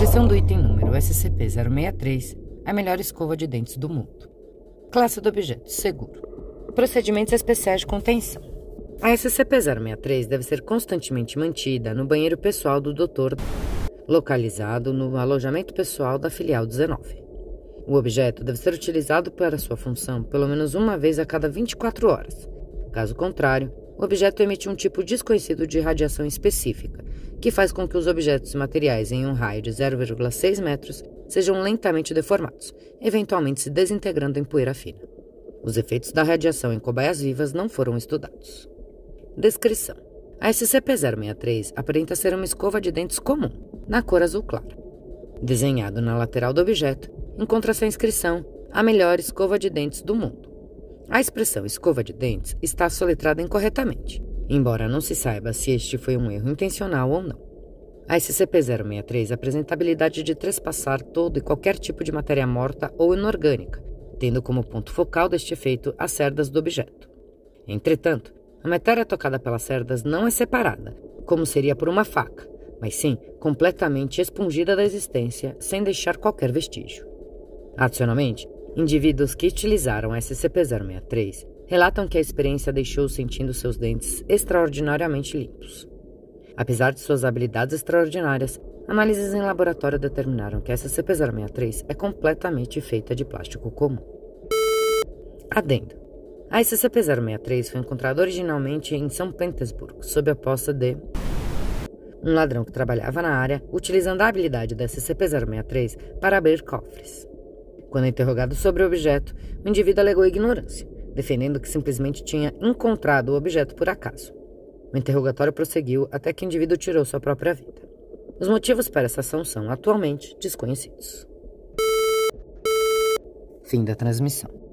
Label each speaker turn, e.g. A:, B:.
A: Transcrição do item número SCP-063, a melhor escova de dentes do mundo. Classe do objeto: seguro. Procedimentos especiais de contenção. A SCP-063 deve ser constantemente mantida no banheiro pessoal do Dr. localizado no alojamento pessoal da filial 19. O objeto deve ser utilizado para sua função pelo menos uma vez a cada 24 horas. Caso contrário, o objeto emite um tipo desconhecido de radiação específica, que faz com que os objetos materiais em um raio de 0,6 metros sejam lentamente deformados, eventualmente se desintegrando em poeira fina. Os efeitos da radiação em cobaias vivas não foram estudados. Descrição: A SCP-063 aparenta ser uma escova de dentes comum, na cor azul clara. Desenhado na lateral do objeto, encontra-se a inscrição A melhor escova de dentes do mundo. A expressão escova de dentes está soletrada incorretamente, embora não se saiba se este foi um erro intencional ou não. A SCP-063 apresenta a habilidade de trespassar todo e qualquer tipo de matéria morta ou inorgânica, tendo como ponto focal deste efeito as cerdas do objeto. Entretanto, a matéria tocada pelas cerdas não é separada, como seria por uma faca, mas sim completamente expungida da existência sem deixar qualquer vestígio. Adicionalmente, Indivíduos que utilizaram SCP-063 relatam que a experiência deixou sentindo seus dentes extraordinariamente limpos. Apesar de suas habilidades extraordinárias, análises em laboratório determinaram que SCP-063 é completamente feita de plástico comum. Adendo. A SCP-063 foi encontrada originalmente em São Petersburgo, sob a posse de um ladrão que trabalhava na área, utilizando a habilidade da SCP-063 para abrir cofres. Quando interrogado sobre o objeto, o indivíduo alegou ignorância, defendendo que simplesmente tinha encontrado o objeto por acaso. O interrogatório prosseguiu até que o indivíduo tirou sua própria vida. Os motivos para essa ação são atualmente desconhecidos. Fim da transmissão.